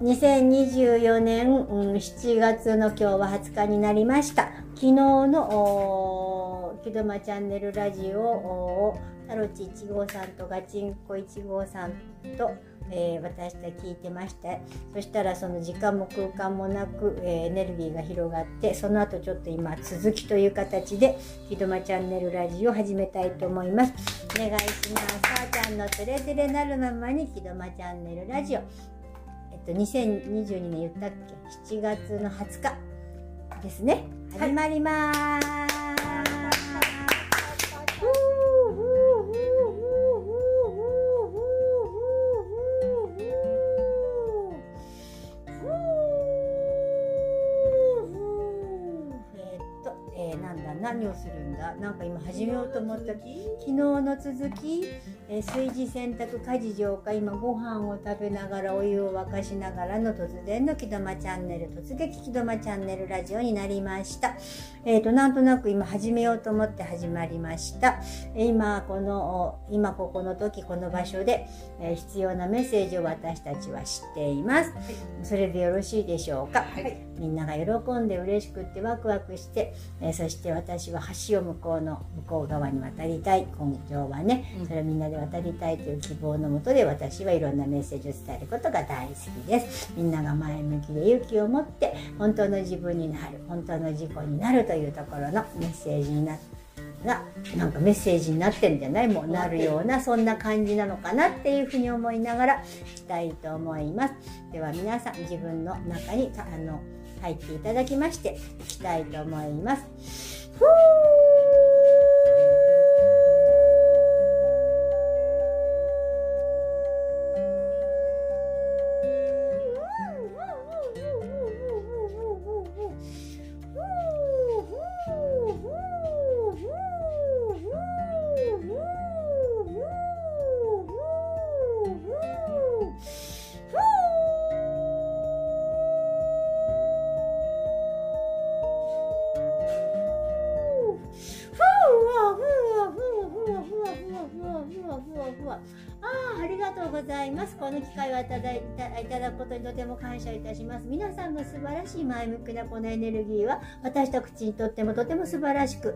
2024年、うん、7月の今日は20日になりました。昨日の、木戸間チャンネルラジオを、タロチ1号さんとガチンコ1号さんと、えー、私たち聞いてましたそしたらその時間も空間もなく、えー、エネルギーが広がってその後ちょっと今続きという形で「ひどまチャンネルラジオ」を始めたいと思います。お願いします。さあちゃんのつれづれなるままに「ひどまチャンネルラジオ」と2022年言ったっけ？7月の20日ですね。始まります、はいなんか今始めようと思った。昨日の続き、えー、炊事洗濯家事浄化今ご飯を食べながらお湯を沸かしながらの突然の木戸間チャンネル突撃木戸間チャンネルラジオになりました。えっ、ー、となんとなく今始めようと思って始まりました。今この今ここの時この場所で、えー、必要なメッセージを私たちは知っています、はい、それでよろしいでしょうか、はい、みんなが喜んで嬉しくってワクワクして、えそして私私は橋を向こうの向こう側に渡りたい根性はね、それをみんなで渡りたいという希望のもとで私はいろんなメッセージを伝えることが大好きです。みんなが前向きで勇気を持って本当の自分になる本当の自己になるというところのメッセージになってがなんかメッセージになってんじゃない？もうなるようなそんな感じなのかなっていうふうに思いながらいきたいと思います。では皆さん自分の中にあの入っていただきましていきたいと思います Woo! をいただいたくことにとても感謝いたします皆さんの素晴らしい前向きなこのエネルギーは私たちにとってもとても素晴らしく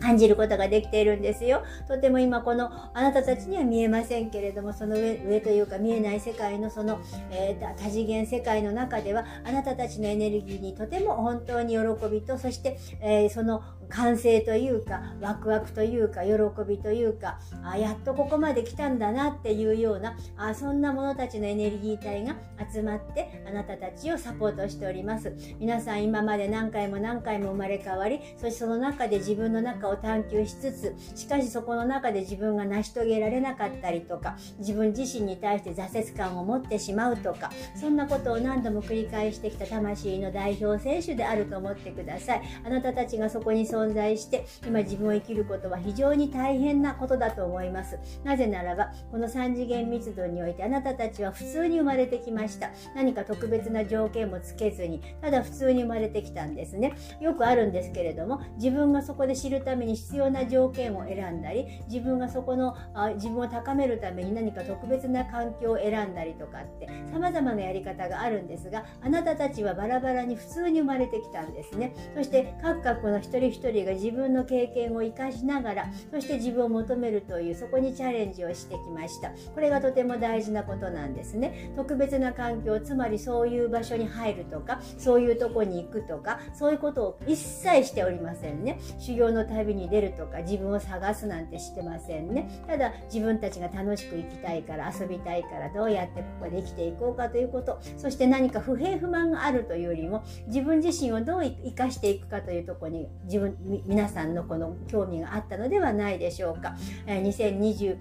感じることができているんですよ。とても今このあなたたちには見えませんけれどもその上上というか見えない世界のその、えー、多次元世界の中ではあなたたちのエネルギーにとても本当に喜びとそして、えー、その完成というかワクワクというか喜びというかあやっとここまで来たんだなっていうようなあそんな者たちのエネルギー体が集まってあなたたちをサポートしております。皆さん今まで何回も何回も生まれ変わりそしてその中で自分の中を探求しつつしかしそこの中で自分が成し遂げられなかったりとか自分自身に対して挫折感を持ってしまうとかそんなことを何度も繰り返してきた魂の代表選手であると思ってください。あなたたちがそこに存存在して今自分を生きることは非常に大変なことだと思います。なぜならばこの3次元密度においてあなたたちは普通に生まれてきました。何か特別な条件もつけずにただ普通に生まれてきたんですね。よくあるんですけれども自分がそこで知るために必要な条件を選んだり自分がそこのあ自分を高めるために何か特別な環境を選んだりとかって様々なやり方があるんですがあなたたちはバラバラに普通に生まれてきたんですね。そして各々の一人一人が自分の経験を生かしながらそして自分を求めるというそこにチャレンジをしてきました。これがとても大事なことなんですね。特別な環境つまりそういう場所に入るとかそういうとこに行くとかそういうことを一切しておりませんね。修行の旅に出るとか自分を探すなんてしてませんね。ただ自分たちが楽しく生きたいから遊びたいからどうやってここで生きていこうかということ。そして何か不平不満があるというよりも自分自身をどう生かしていくかというとこに自分皆さんのこの興味があったのではないでしょうか。2020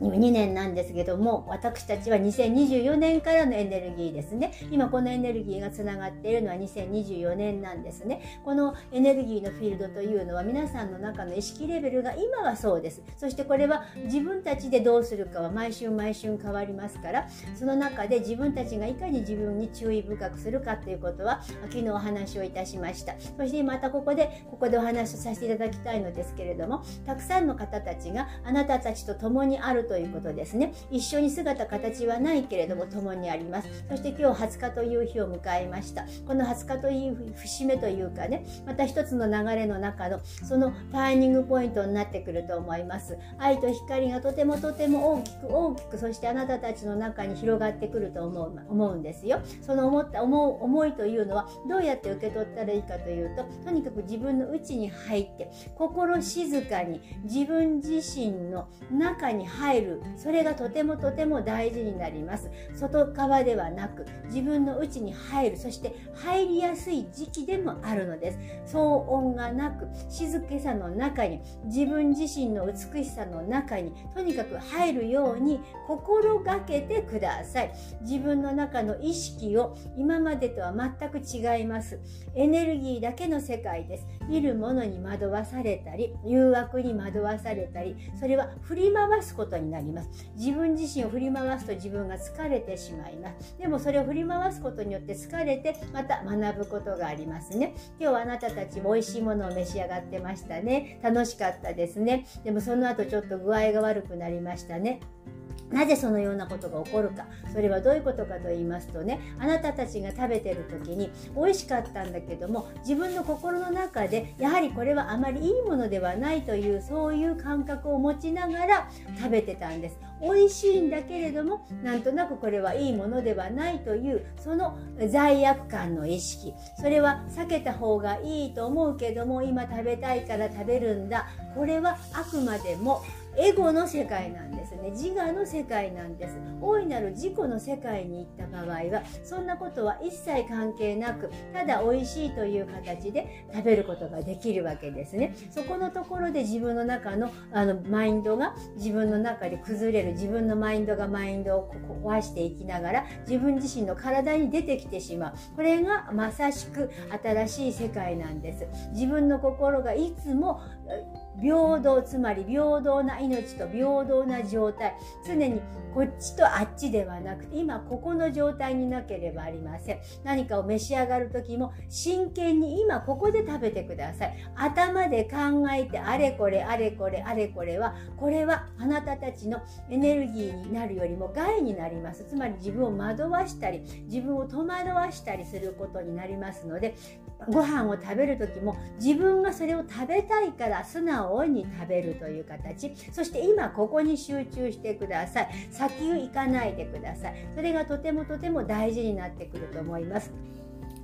2年なんですけども私たちは2024年からのエネルギーですね。今このエネルギーがつながっているのは2024年なんですね。このエネルギーのフィールドというのは皆さんの中の意識レベルが今はそうです。そしてこれは自分たちでどうするかは毎週毎週変わりますからその中で自分たちがいかに自分に注意深くするかということは昨日お話をいたしました。そしてまたここでここでお話をさせていただきたいのですけれどもたくさんの方たちがあなたたちと共にあるということですね。一緒に姿形はないけれども共にあります。そして今日20日という日を迎えました。この20日という節目というかね、また一つの流れの中のそのターニングポイントになってくると思います。愛と光がとてもとても大きく大きくそしてあなたたちの中に広がってくると思う思うんですよ。その思った思う思いというのはどうやって受け取ったらいいかというととにかく自分の内に入って心静かに自分自身の中に入る。それがとてもとても大事になります。外側ではなく自分の内に入る。そして入りやすい時期でもあるのです。騒音がなく静けさの中に自分自身の美しさの中にとにかく入るように心がけてください。自分の中の意識を今までとは全く違います。エネルギーだけの世界です。見るものに惑わされたり誘惑に惑わされたりそれは振り回すことになります。自分自身を振り回すと自分が疲れてしまいます。でもそれを振り回すことによって疲れてまた学ぶことがありますね。今日はあなたたちも美味しいものを召し上がってましたね。楽しかったですね。でもその後ちょっと具合が悪くなりましたね。なぜそのようなことが起こるか。それはどういうことかと言いますとねあなたたちが食べてる時に美味しかったんだけども自分の心の中でやはりこれはあまりいいものではないというそういう感覚を持ちながら食べてたんです。美味しいんだけれどもなんとなくこれはいいものではないというその罪悪感の意識。それは避けた方がいいと思うけども今食べたいから食べるんだ。これはあくまでもエゴの世界なんですね。自我の世界なんです。大いなる自己の世界に行った場合はそんなことは一切関係なくただ美味しいという形で食べることができるわけですね。そこのところで自分の中のあのマインドが自分の中で崩れる自分のマインドがマインドを壊していきながら自分自身の体に出てきてしまう。これがまさしく新しい世界なんです。自分の心がいつも平等つまり平等な命と平等な状態。常にこっちとあっちではなくて今ここの状態になければありません。何かを召し上がる時も真剣に今ここで食べてください。頭で考えてあれこれあれこれあれこれはこれはあなたたちのエネルギーになるよりも害になります。つまり自分を惑わしたり自分を戸惑わしたりすることになりますのでご飯を食べる時も自分がそれを食べたいから素直に食べるという形。そして今ここに集中してください。先行かないでください。それがとてもとても大事になってくると思います。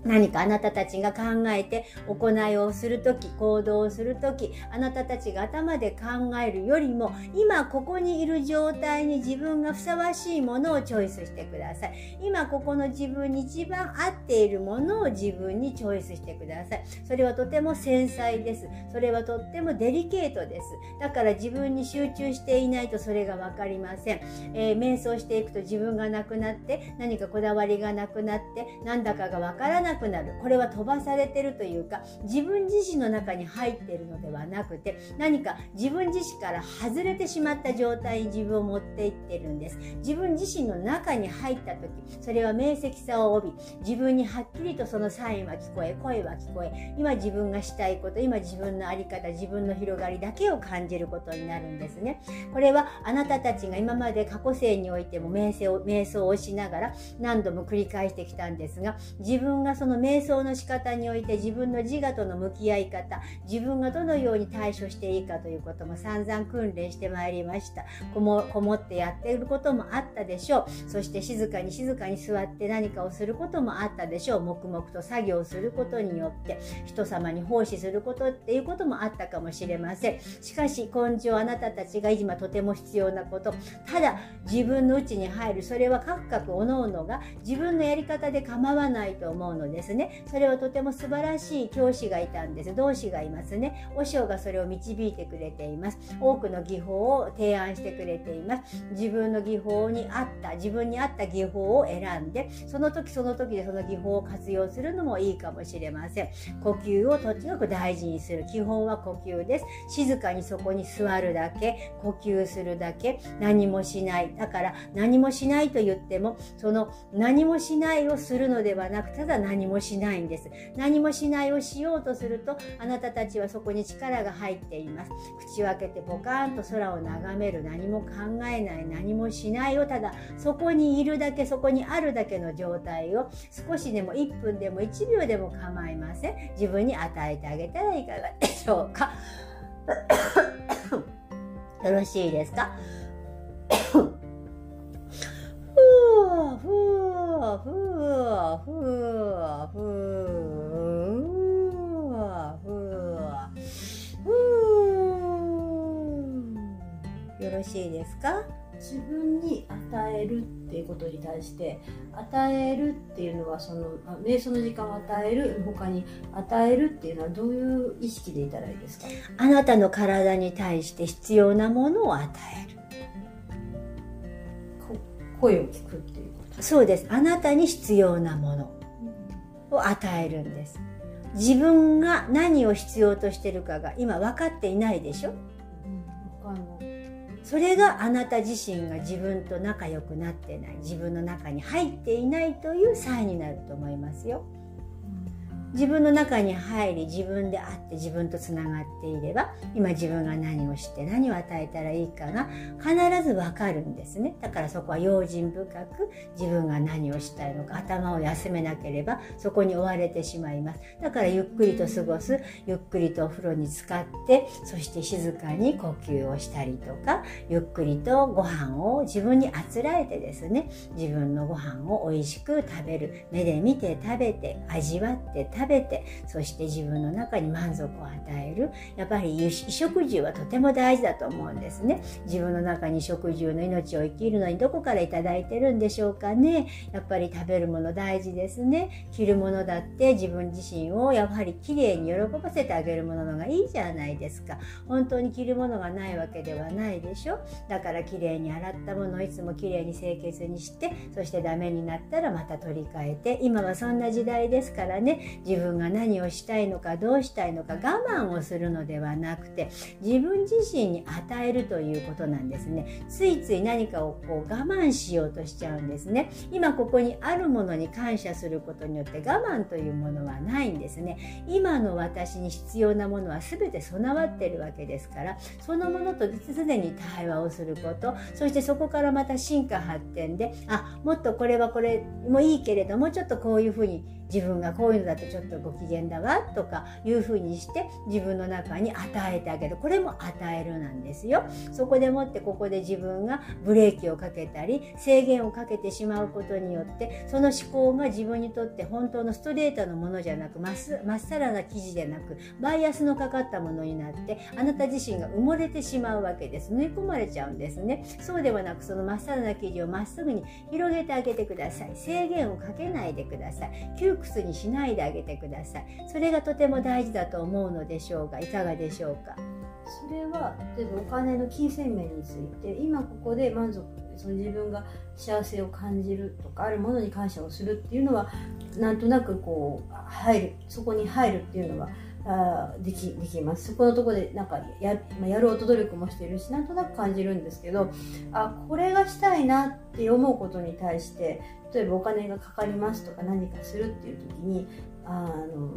何かあなたたちが考えて行いをするとき、行動をするとき、あなたたちが頭で考えるよりも、今ここにいる状態に自分がふさわしいものをチョイスしてください。今ここの自分に一番合っているものを自分にチョイスしてください。それはとても繊細です。それはとってもデリケートです。だから自分に集中していないとそれがわかりません。えー、瞑想していくと自分がなくなって、何かこだわりがなくなって、なんだかがわからなくなる。これは飛ばされてるというか自分自身の中に入っているのではなくて何か自分自身から外れてしまった状態に自分を持っていってるんです。自分自身の中に入った時それは明晰さを帯び自分にはっきりとそのサインは聞こえ声は聞こえ今自分がしたいこと今自分の在り方自分の広がりだけを感じることになるんですね。これはあなたたちが今まで過去世においても瞑想瞑想をしながら何度も繰り返してきたんですが自分がそその瞑想の仕方において自分の自我との向き合い方自分がどのように対処していいかということも散々訓練してまいりました。こもこもってやっていることもあったでしょう。そして静かに静かに座って何かをすることもあったでしょう。黙々と作業することによって人様に奉仕することっていうこともあったかもしれません。しかし根性あなたたちが今とても必要なこと。ただ自分の内に入る。それは各々各々が自分のやり方で構わないと思うのですね。それはとても素晴らしい教師がいたんです。同志がいますね。和尚がそれを導いてくれています。多くの技法を提案してくれています。自分の技法に合った自分に合った技法を選んでその時その時でその技法を活用するのもいいかもしれません。呼吸をとにかく大事にする。基本は呼吸です。静かにそこに座るだけ。呼吸するだけ。何もしない。だから何もしないと言ってもその何もしないをするのではなくただ何何もしないんです。何もしないをしようとするとあなたたちはそこに力が入っています。口を開けてポカーンと空を眺める。何も考えない。何もしないをただそこにいるだけそこにあるだけの状態を少しでも1分でも1秒でも構いません。自分に与えてあげたらいかがでしょうか。よろしいですか？うふうふうふうよろしいですか自分に与えるっていうことに対して与えるっていうのはその瞑想の時間を与える他に与えるっていうのはどういう意識でいたらいいですかあなたの体に対して必要なものを与える声を聞くっていうそうです。あなたに必要なものを与えるんです。自分が何を必要としてるかが今分かっていないでしょ、うん、分かんないそれがあなた自身が自分と仲良くなってない自分の中に入っていないというサインになると思いますよ。自分の中に入り自分であって自分とつながっていれば今自分が何をして何を与えたらいいかが必ずわかるんですね。だからそこは用心深く自分が何をしたいのか頭を休めなければそこに追われてしまいます。だからゆっくりと過ごすゆっくりとお風呂に浸かってそして静かに呼吸をしたりとかゆっくりとご飯を自分にあつらえてですね自分のご飯を美味しく食べる目で見て食べて味わって食べ食べてそして自分の中に満足を与える。やっぱり衣食住はとても大事だと思うんですね。自分の中に食住の命を生きるのにどこから頂いてるんでしょうかね。やっぱり食べるもの大事ですね。着るものだって自分自身をやはりきれいに喜ばせてあげるもののがいいじゃないですか。本当に着るものがないわけではないでしょ。だからきれいに洗ったものをいつもきれいに清潔にしてそしてダメになったらまた取り替えて今はそんな時代ですからね。自自分が何をしたいのかどうしたいのか我慢をするのではなくて自分自身に与えるということなんですね。ついつい何かをこう我慢しようとしちゃうんですね。今ここにあるものに感謝することによって我慢というものはないんですね。今の私に必要なものは全て備わってるわけですからそのものとすでに対話をすることそしてそこからまた進化発展であもっとこれはこれもいいけれどもちょっとこういうふうに自分がこういうのだとちょっとご機嫌だわとかいうふうにして自分の中に与えてあげる。これも与えるなんですよ。そこでもってここで自分がブレーキをかけたり制限をかけてしまうことによってその思考が自分にとって本当のストレートのものじゃなくまっさらな生地でなくバイアスのかかったものになってあなた自身が埋もれてしまうわけです。縫い込まれちゃうんですね。そうではなくそのまっさらな生地をまっすぐに広げてあげてください。制限をかけないでください。窮屈にしないであげてください。それがとても大事だと思うのでしょうがいかがでしょうか？それは例えばお金の金銭面について今ここで満足その自分が幸せを感じるとかあるものに感謝をするっていうのはなんとなくこう入るそこに入るっていうのはあできできます。そこのとこでなんかや,、まあ、やろうと努力もしてるしなんとなく感じるんですけどあこれがしたいなって思うことに対して例えばお金がかかりますとか何かするっていう時にあの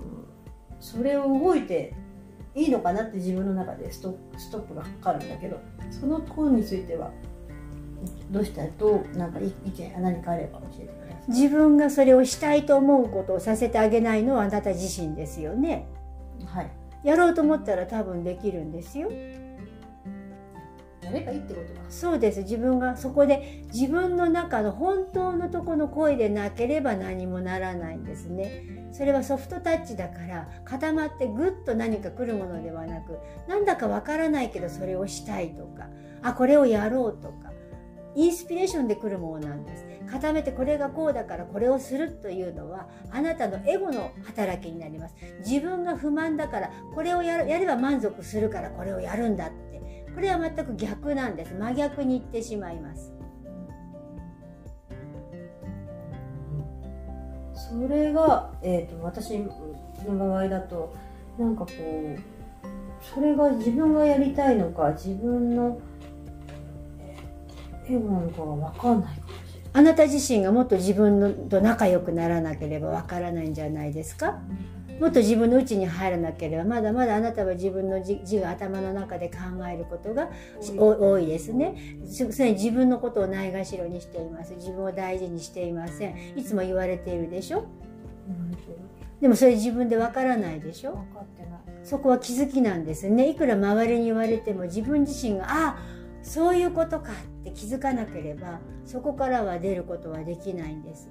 それを動いていいのかなって自分の中でストストップがかかるんだけどそのところについてはどうしたらどうなんか意見何かあれば教えてください。自分がそれをしたいと思うことをさせてあげないのはあなた自身ですよね。やろうと思ったら多分できるんですよ。やればいいってことか。そうです。自分がそこで自分の中の本当のとこの声でなければ何もならないんですね。それはソフトタッチだから固まってぐっと何か来るものではなくなんだかわからないけどそれをしたいとかあこれをやろうとかインスピレーションで来るものなんです固めてこれがこうだからこれをするというのはあなたのエゴの働きになります。自分が不満だからこれをやるやれば満足するからこれをやるんだって。これは全く逆なんです。真逆にいってしまいます。それが、えーと、私の場合だとなんかこうそれが自分がやりたいのか自分のエゴなのかが分かんないかもしれないあなた自身がもっと自分と仲良くならなければわからないんじゃないですか？もっと自分の内に入らなければまだまだあなたは自分の字が頭の中で考えることが多いですね。すでに自分のことをないがしろにしています。自分を大事にしていません。いつも言われているでしょ、でもそれ自分でわからないでしょ？そこは気づきなんですね。いくら周りに言われても自分自身がああそういうことかって気づかなければそこからは出ることはできないんです。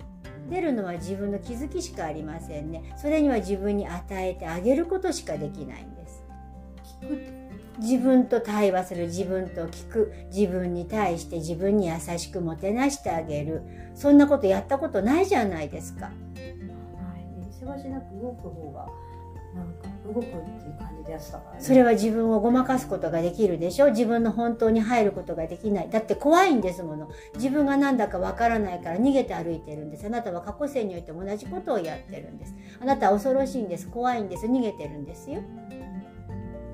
出るのは自分の気づきしかありませんね。それには自分に与えてあげることしかできないんです。自分と対話する自分と聞く自分に対して自分に優しくもてなしてあげる。そんなことやったことないじゃないですか。はい、せわしなく動く方がなんか動くっていう感じでやってたから、ね、それは自分をごまかすことができるでしょ？自分の本当に入ることができない。だって怖いんですもの。自分が何だかわからないから逃げて歩いてるんです。あなたは過去世においても同じことをやってるんです。あなたは恐ろしいんです。怖いんです。逃げてるんですよ。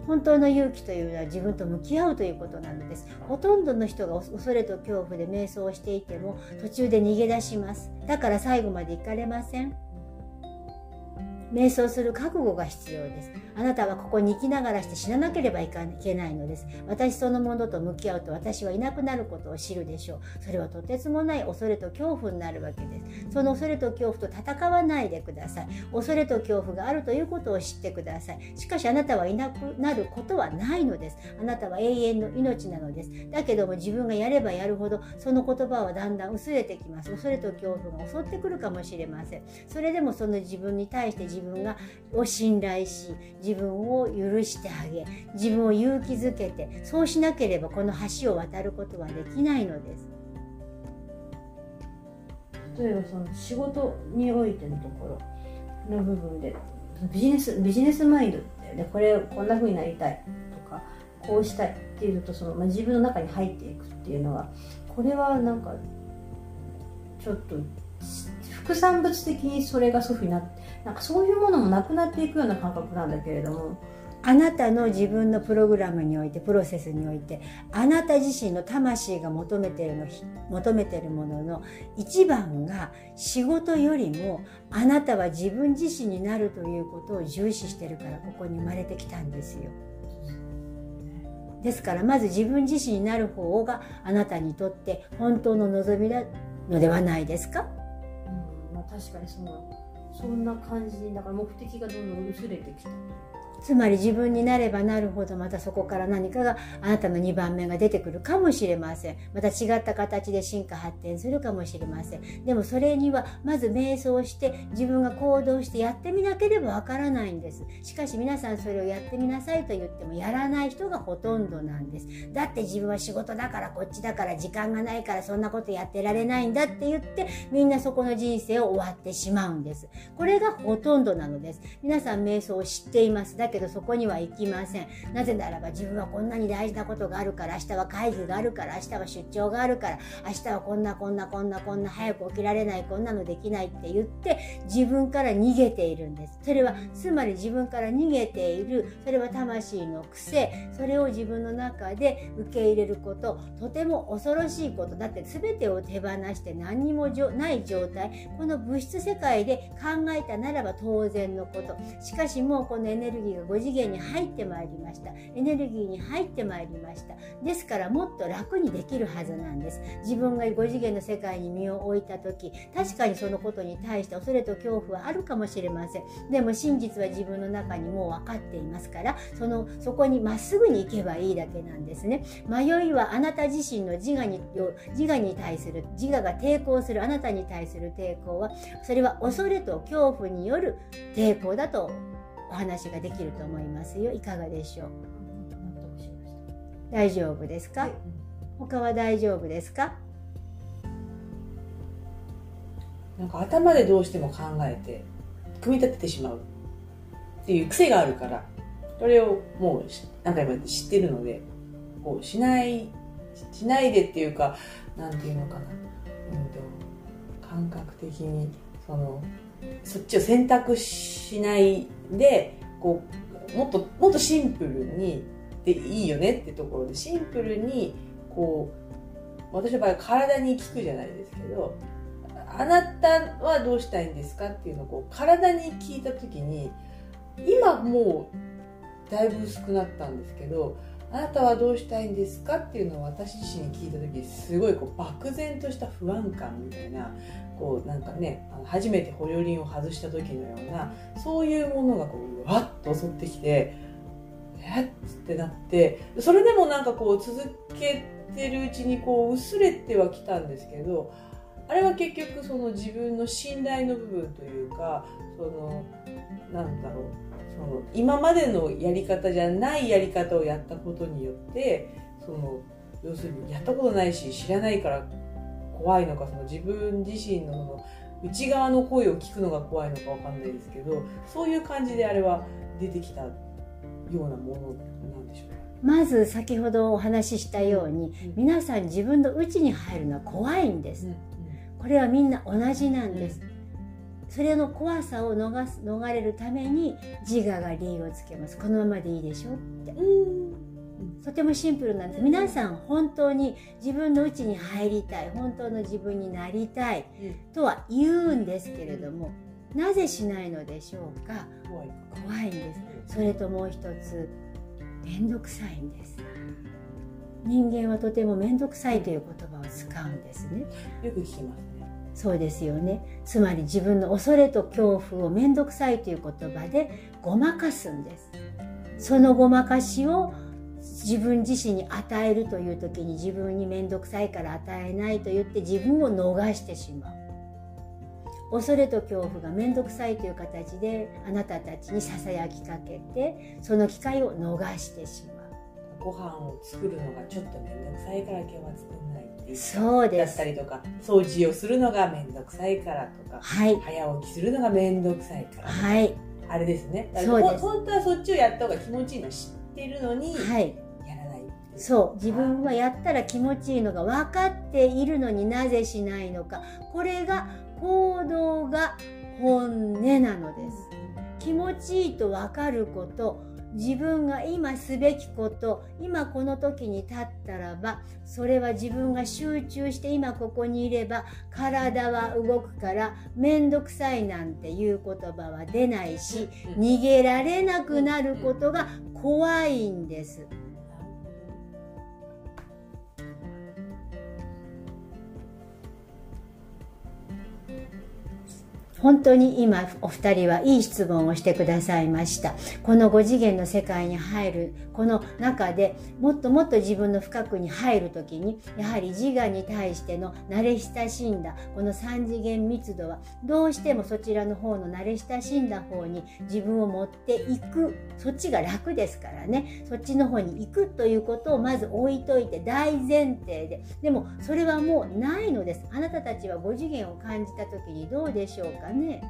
本当の勇気というのは自分と向き合うということなのです。ほとんどの人が恐れと恐怖で瞑想をしていても途中で逃げ出します。だから最後まで行かれません。瞑想する覚悟が必要です。あなたはここに生きながらして死ななければいけないのです。私そのものと向き合うと私はいなくなることを知るでしょう。それはとてつもない恐れと恐怖になるわけです。その恐れと恐怖と戦わないでください。恐れと恐怖があるということを知ってください。しかしあなたはいなくなることはないのです。あなたは永遠の命なのです。だけども自分がやればやるほどその言葉はだんだん薄れてきます。恐れと恐怖が襲ってくるかもしれません。それでもその自分に対して自分がを信頼し自分を許してあげ自分を勇気づけてそうしなければこの橋を渡ることはできないのです。例えばその仕事においてのところの部分でビジネスビジネスマインドでこれこんな風になりたいとかこうしたいっていうとその、まあ、自分の中に入っていくっていうのはこれはなんかちょっと副産物的にそれが祖父になってなんかそういうものもなくなっていくような感覚なんだけれども。あなたの自分のプログラムにおいてプロセスにおいてあなた自身の魂が求めているの求めているものの一番が仕事よりもあなたは自分自身になるということを重視してるからここに生まれてきたんですよ。ですからまず自分自身になる方があなたにとって本当の望みなのではないですか、うんまあ、確かにそのそんな感じにだから目的がどんどん薄れてきたつまり自分になればなるほどまたそこから何かがあなたの2番目が出てくるかもしれません。また違った形で進化発展するかもしれません。でもそれにはまず瞑想して自分が行動してやってみなければわからないんです。しかし皆さんそれをやってみなさいと言ってもやらない人がほとんどなんです。だって自分は仕事だからこっちだから時間がないからそんなことやってられないんだって言ってみんなそこの人生を終わってしまうんです。これがほとんどなのです。皆さん瞑想を知っています。だけどそこには行きません。なぜならば自分はこんなに大事なことがあるから明日は会議があるから明日は出張があるから明日はこんなこんなこんなこんな早く起きられないこんなのできないって言って自分から逃げているんです。それはつまり自分から逃げているそれは魂の癖それを自分の中で受け入れることとても恐ろしいこと。だって全てを手放して何にもない状態この物質世界で考えたならば当然のこと。しかしもうこのエネルギーが5次元に入ってまいりました。エネルギーに入ってまいりました。ですからもっと楽にできるはずなんです。自分が5次元の世界に身を置いた時確かにそのことに対して恐れと恐怖はあるかもしれません。でも真実は自分の中にもう分かっていますからそのそこにまっすぐに行けばいいだけなんですね。迷いはあなた自身の自我に自我に対する自我が抵抗するあなたに対する抵抗はそれは恐れと恐怖による抵抗だとお話ができると思いますよ。いかがでしょう？大丈夫ですか、はい、他は大丈夫ですか？なんか頭でどうしても考えて組み立ててしまう。っていう癖があるからそれをもう何回も知ってるのでこうしないしないでっていうかなんていうのかな、うんと、感覚的にそのそっちを選択しないでこうもっともっとシンプルにでいいよねってところでシンプルにこう私の場合は体に効くじゃないですけどあなたはどうしたいんですかっていうのをこう体に聞いた時に今もうだいぶ薄くなったんですけどあなたはどうしたいんですかっていうのを私自身に聞いた時すごいこう漠然とした不安感みたいなこうなんかね初めて保養輪を外した時のようなそういうものがこうわっと襲ってきてえっってなってそれでもなんかこう続けてるうちにこう薄れてはきたんですけどあれは結局その自分の信頼の部分というかそのなんだろうその今までのやり方じゃないやり方をやったことによってその要するにやったことないし知らないから怖いのかその自分自身のその内側の声を聞くのが怖いのかわかんないですけどそういう感じであれは出てきたようなものなんでしょうか？まず先ほどお話ししたように、うん。皆さん自分の内に入るのは怖いんです、これはみんな同じなんです、それの怖さを逃す逃れるために自我が理由をつけます。このままでいいでしょって。うんとてもシンプルなんです。皆さん本当に自分の内に入りたい。本当の自分になりたい。とは言うんですけれどもなぜしないのでしょうか？怖い。怖いんです。それともう一つ面倒くさいんです。人間はとても面倒くさいという言葉を使うんですね。よく聞きますね。そうですよね。つまり自分の恐れと恐怖を面倒くさいという言葉でごまかすんです。そのごまかしを自分自身に与えるという時に自分に面倒くさいから与えないと言って自分を逃してしまう。恐れと恐怖が面倒くさいという形であなたたちにささやきかけてその機会を逃してしまう。ご飯を作るのがちょっと面倒くさいから今日は作んないっていう。そうです。だったりとか掃除をするのが面倒くさいからとかはい。早起きするのが面倒くさいから、はい。あれですね。そうです。ほ本当はそっちをやった方が気持ちいいの知ってるのに、はいそう自分はやったら気持ちいいのが分かっているのになぜしないのか。これが行動が本音なのです。気持ちいいと分かること自分が今すべきこと今この時に立ったらばそれは自分が集中して今ここにいれば体は動くから面倒くさいなんていう言葉は出ないしうん逃げられなくなることが怖いんです。本当に今お二人はいい質問をしてくださいました。この5次元の世界に入るこの中でもっともっと自分の深くに入る時にやはり自我に対しての慣れ親しんだこの3次元密度はどうしてもそちらの方の慣れ親しんだ方に自分を持っていくそっちが楽ですからね。そっちの方に行くということをまず置いといて大前提で。でもそれはもうないのです。あなたたちは5次元を感じた時にどうでしょうか？ね。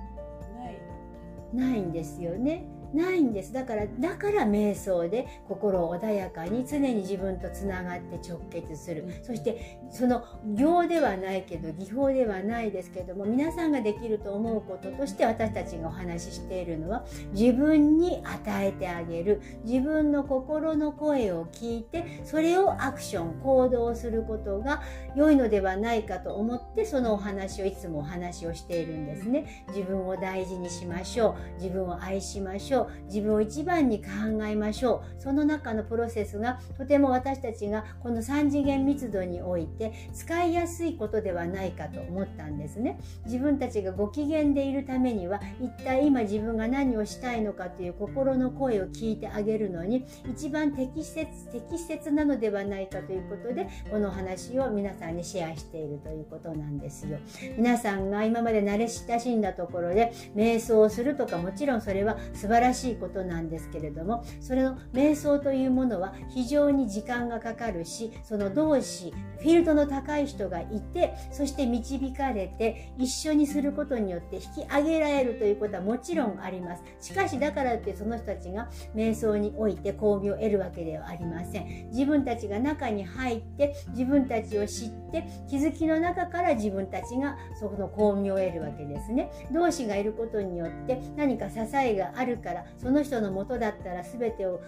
ない。ないんですよね。ないんです。だからだから瞑想で心を穏やかに常に自分とつながって直結する。そしてその行ではないけど技法ではないですけども皆さんができると思うこととして私たちがお話ししているのは自分に与えてあげる自分の心の声を聞いてそれをアクション行動することが良いのではないかと思ってそのお話をいつもお話をしているんですね。自分を大事にしましょう自分を愛しましょう自分を一番に考えましょう。その中のプロセスがとても私たちがこの3次元密度において使いやすいことではないかと思ったんですね。自分たちがご機嫌でいるためには一体今自分が何をしたいのかという心の声を聞いてあげるのに一番適切適切なのではないかということでこの話を皆さんにシェアしているということなんですよ。皆さんが今まで慣れ親しんだところで瞑想をするとかもちろんそれは素晴らしいことなんですけれどもそれの瞑想というものは非常に時間がかかるしその同志フィールドの高い人がいてそして導かれて一緒にすることによって引き上げられるということはもちろんあります。しかしだからってその人たちが瞑想において巧妙を得るわけではありません。自分たちが中に入って自分たちを知って気づきの中から自分たちがそこの巧妙を得るわけですね。同志がいることによって何か支えがあるからその人のもとだったら全てを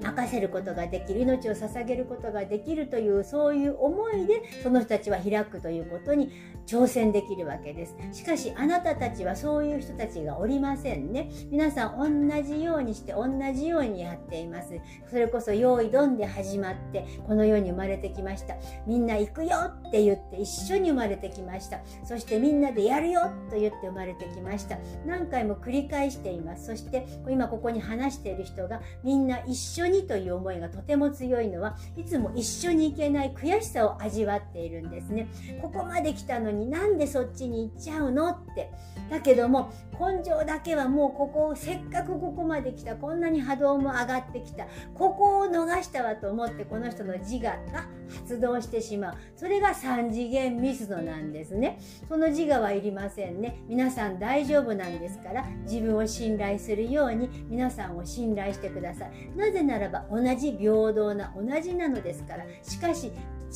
任せることができる命を捧げることができるというそういう思いでその人たちは開くということに挑戦できるわけです。しかしあなたたちはそういう人たちがおりませんね。皆さん同じようにして同じようにやっています。それこそ用意どんで始まってこの世に生まれてきました。みんな行くよって言って一緒に生まれてきました。そしてみんなでやるよと言って生まれてきました。何回も繰り返しています。そして今ここに話している人がみんな一緒にという思いがとても強いのはいつも一緒に行けない悔しさを味わっているんですね。ここまで来たのになんでそっちに行っちゃうのってだけども根性だけはもうここをせっかくここまで来たこんなに波動も上がってきた。ここを逃したわと思ってこの人の自我が発動してしまう。それが三次元ミスドなんですね。その自我はいりませんね。皆さん大丈夫なんですから自分を信頼するように皆さんを信頼してください。なぜなならば同じ平等な同じなのですからしかし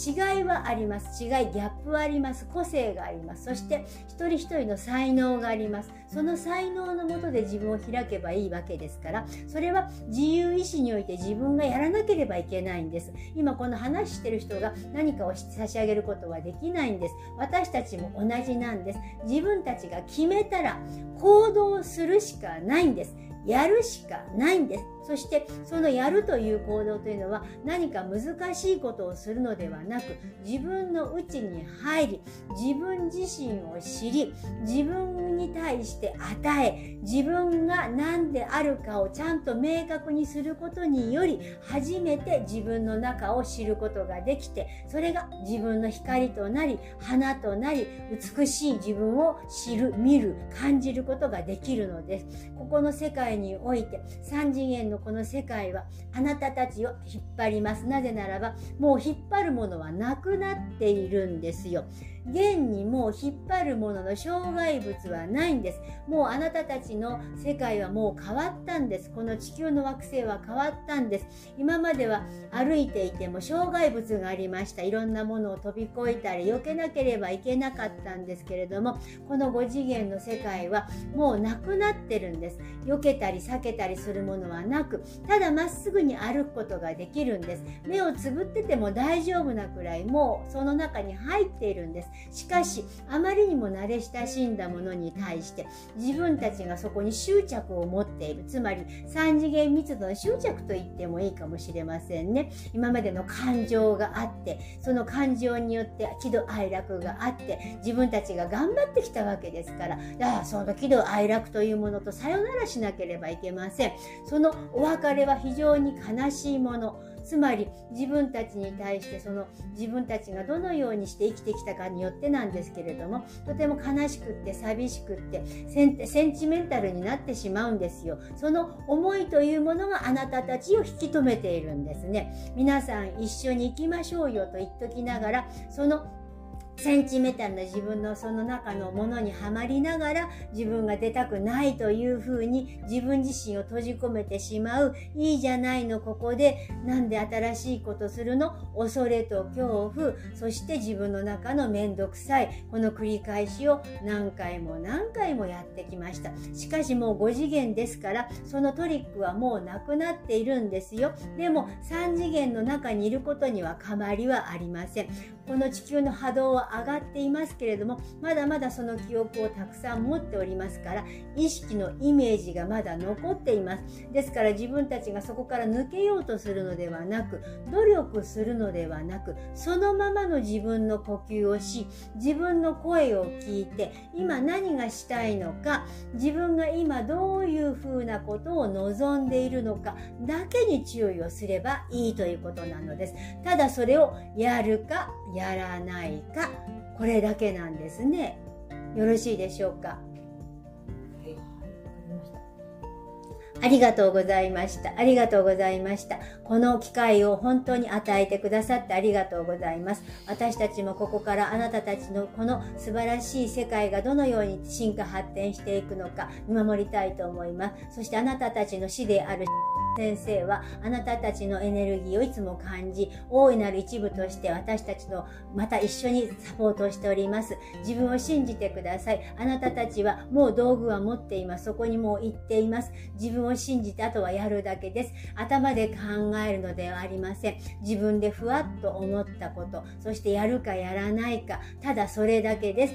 違いはあります。違いギャップはあります。個性があります。そして一人一人の才能があります。その才能のもとで自分を開けばいいわけですからそれは自由意志において自分がやらなければいけないんです。今この話してる人が何かを差し上げることはできないんです。私たちも同じなんです。自分たちが決めたら行動するしかないんです。やるしかないんです。そしてそのやるという行動というのは何か難しいことをするのではなく自分の内に入り自分自身を知り自分に対して与え自分が何であるかをちゃんと明確にすることにより初めて自分の中を知ることができてそれが自分の光となり花となり美しい自分を知る見る感じることができるのです。ここの世界において3次元のこの世界はあなたたちを引っ張ります。なぜならばもう引っ張るものはなくなっているんですよ。現にもう引っ張るものの障害物はないんです。もうあなたたちの世界はもう変わったんです。この地球の惑星は変わったんです。今までは歩いていても障害物がありました。いろんなものを飛び越えたり避けなければいけなかったんですけれどもこの5次元の世界はもうなくなってるんです。避けたり避けたりするものはなくただまっすぐに歩くことができるんです。目をつぶってても大丈夫なくらいもうその中に入っているんです。しかしあまりにも慣れ親しんだものに対して自分たちがそこに執着を持っている。つまり三次元密度の執着と言ってもいいかもしれませんね。今までの感情があってその感情によって喜怒哀楽があって自分たちが頑張ってきたわけですからあその喜怒哀楽というものとさよならしなければいけません。そのお別れは非常に悲しいもの。つまり自分たちに対してその自分たちがどのようにして生きてきたかによってなんですけれどもとても悲しくって寂しくってセンチメンタルになってしまうんですよ。その思いというものがあなたたちを引き止めているんですね。皆さん一緒に行きましょうよと言っときながらそのセンチメタルな自分のその中のものにはまりながら自分が出たくないというふうに自分自身を閉じ込めてしまう。いいじゃないのここでなんで新しいことするの恐れと恐怖そして自分の中のめんどくさい。この繰り返しを何回も何回もやってきました。しかしもう5次元ですからそのトリックはもうなくなっているんですよでも3次元の中にいることには変わりはありません。この地球の波動上がっていますけれどもまだまだその記憶をたくさん持っておりますから意識のイメージがまだ残っています。ですから自分たちがそこから抜けようとするのではなく努力するのではなくそのままの自分の呼吸をし自分の声を聞いて今何がしたいのか自分が今どういうふうなことを望んでいるのかだけに注意をすればいいということなのです。ただそれをやるかやらないかこれだけなんですねよろしいでしょうか？ありがとうございました。ありがとうございました。この機会を本当に与えてくださってありがとうございます。私たちもここからあなたたちのこの素晴らしい世界がどのように進化発展していくのか見守りたいと思います。そしてあなたたちの死である先生はあなたたちのエネルギーをいつも感じ、大いなる一部として私たちのまた一緒にサポートしております。自分を信じてください。あなたたちはもう道具は持っています。そこにもう行っています。自分を信じてあとはやるだけです。頭で考えるのではありません。自分でふわっと思ったこと、そしてやるかやらないか、ただそれだけです。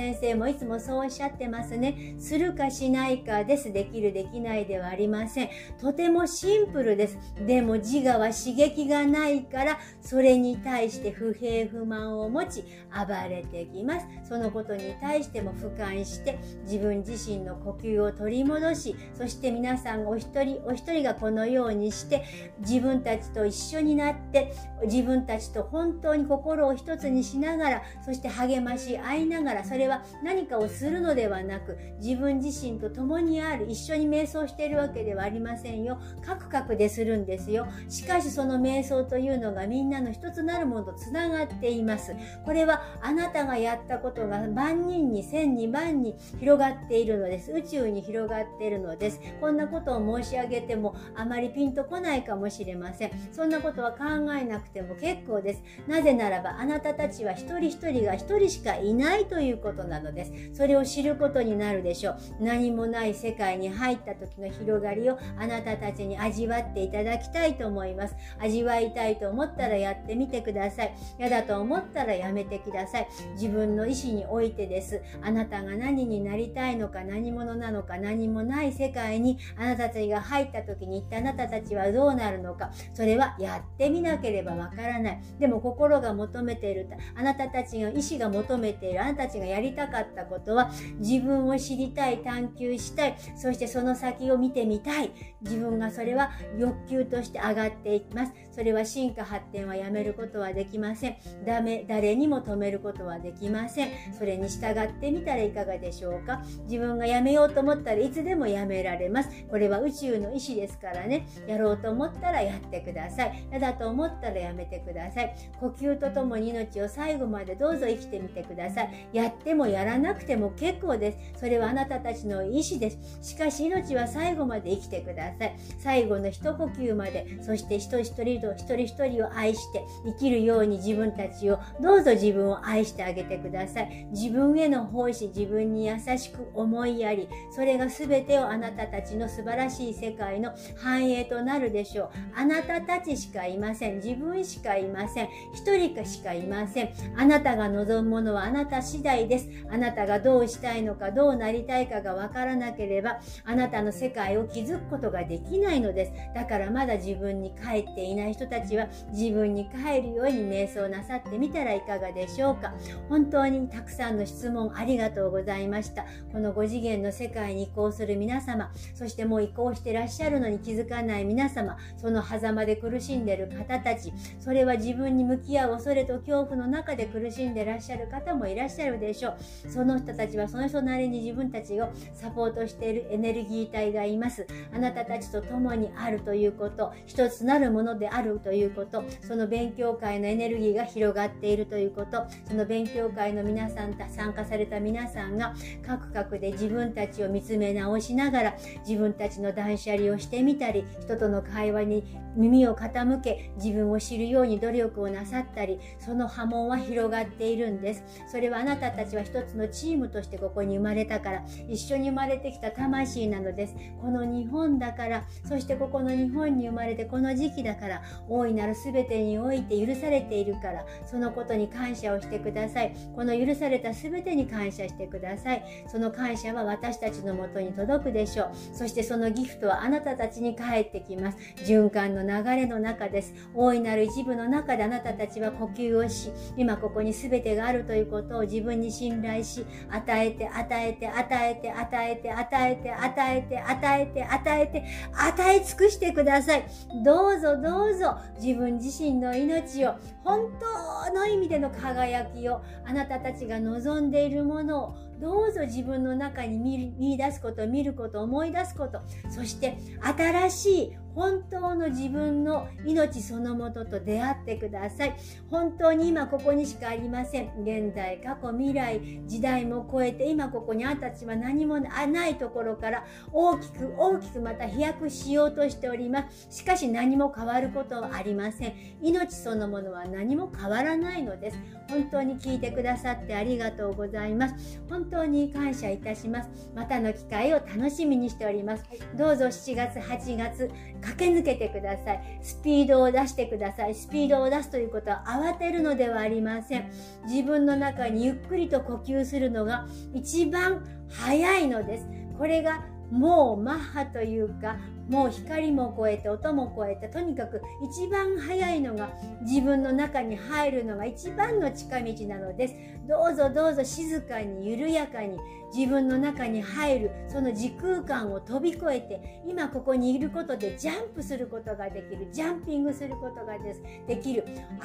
先生もいつもそうおっしゃってますね。するかしないかです。できるできないではありません。とてもシンプルです。でも自我は刺激がないから、それに対して不平不満を持ち、暴れてきます。そのことに対しても俯瞰して、自分自身の呼吸を取り戻し、そして皆さんお一人お一人がこのようにして、自分たちと一緒になって、自分たちと本当に心を一つにしながら、そして励まし合いながら、それは何かをするのではなく、自分自身と共にある、一緒に瞑想しているわけではありませんよ。カクカクでするんですよ。しかしその瞑想というのがみんなの一つなるものとつながっています。これはあなたがやったことが万人に千に万に広がっているのです。宇宙に広がっているのです。こんなことを申し上げてもあまりピンとこないかもしれません。そんなことは考えなくても結構です。なぜならばあなたたちは一人一人が一人しかいないということことなのです。それを知ることになるでしょう。何もない世界に入った時の広がりをあなたたちに味わっていただきたいと思います。味わいたいと思ったらやってみてください。嫌だと思ったらやめてください。自分の意思においてです。あなたが何になりたいのか何者なのか何もない世界にあなたたちが入った時に一体あなたたちはどうなるのか。それはやってみなければわからない。でも心が求めている、あなたたちの意思が求めている、あなたたちがやりたかったことは自分を知りたい、探求したい、そしてその先を見てみたい。自分がそれは欲求として上がっていきます。それは進化発展はやめることはできません。ダメ、誰にも止めることはできません。それに従ってみたらいかがでしょうか？自分がやめようと思ったらいつでもやめられます。これは宇宙の意志ですからね。やろうと思ったらやってください。嫌だと思ったらやめてください。呼吸とともに命を最後までどうぞ生きてみてください。やってもやらなくても結構です。それはあなたたちの意志です。しかし命は最後まで生きてください。最後の一呼吸まで、そして一人一人と一人一人を愛して生きるように自分たちを、どうぞ自分を愛してあげてください。自分への奉仕、自分に優しく思いやり、それが全てをあなたたちの素晴らしい世界の繁栄となるでしょう。あなたたちしかいません。自分しかいません。一人かしかいません。あなたが望むものはあなた次第です。あなたがどうしたいのか、どうなりたいかがわからなければ、あなたの世界を築くことができないのです。だからまだ自分に帰っていない人たちは、自分に帰るように瞑想なさってみたらいかがでしょうか？本当にたくさんの質問ありがとうございました。この5次元の世界に移行する皆様、そしてもう移行してらっしゃるのに気づかない皆様、その狭間で苦しんでる方たち、それは自分に向き合う恐れと恐怖の中で苦しんでらっしゃる方もいらっしゃるでしょう。その人たちはその人なりに自分たちをサポートしているエネルギー体がいます。あなたたちと共にあるということ、一つなるものであるということ、その勉強会のエネルギーが広がっているということ、その勉強会の皆さん、参加された皆さんが、各々で自分たちを見つめ直しながら、自分たちの断捨離をしてみたり、人との会話に耳を傾け、自分を知るように努力をなさったり、その波紋は広がっているんです。それはあなたたちは一つのチームとしてここに生まれたから、一緒に生まれてきた魂なのです。この日本だから、そしてここの日本に生まれてこの時期だから、大いなる全てにおいて許されているから、そのことに感謝をしてください。この許された全てに感謝してください。その感謝は私たちのもとに届くでしょう。そしてそのギフトはあなたたちに返ってきます。循環の流れの中です。大いなる一部の中であなたたちは呼吸をし、今ここに全てがあるということを自分に信頼し、与えて、与えて、与えて、与えて、与えて、与えて、与えて、与えて、与え尽くしてください。どうぞどうぞ自分自身の命を本当の意味での輝きをあなたたちが望んでいるものをどうぞ自分の中に見見出すこと、見ること、思い出すこと、そして新しい本当の自分の命そのもとと出会ってください。本当に今ここにしかありません。現在、過去、未来、時代も超えて、今ここにあんたちは何もないところから大きく大きくまた飛躍しようとしております。しかし何も変わることはありません。命そのものは何も変わらないのです。本当に聞いてくださってありがとうございます。本当に感謝いたします。またの機会を楽しみにしております。どうぞ7月、8月、駆け抜けてください。スピードを出してください。スピードを出すということは慌てるのではありません。自分の中にゆっくりと呼吸するのが一番早いのです。これがもうマッハというか、もう光も超えて音も超えて、とにかく一番早いのが自分の中に入るのが一番の近道なのです。どうぞどうぞ静かに緩やかに自分の中に入るその時空間を飛び越えて今ここにいることでジャンプすることができるジャンピングすることがです。できる。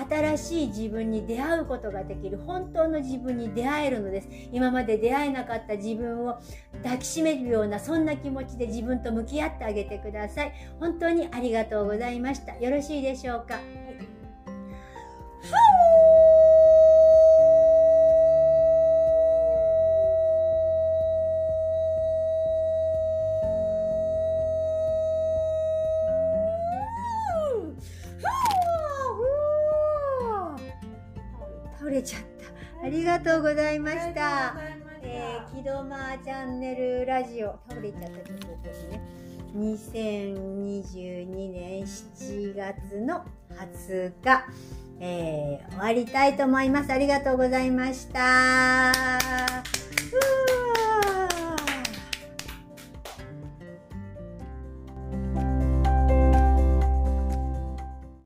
新しい自分に出会うことができる。本当の自分に出会えるのです。今まで出会えなかった自分を抱きしめるようなそんな気持ちで自分と向き合ってあげてください。ださい。本当にありがとうございました。よろしいでしょうか、倒れちゃった。ありがとう。ございました。えー、木戸間チャンネルラジオ、倒れちゃったとここにね。2022年7月の20日、えー、終わりたいと思います。ありがとうございました。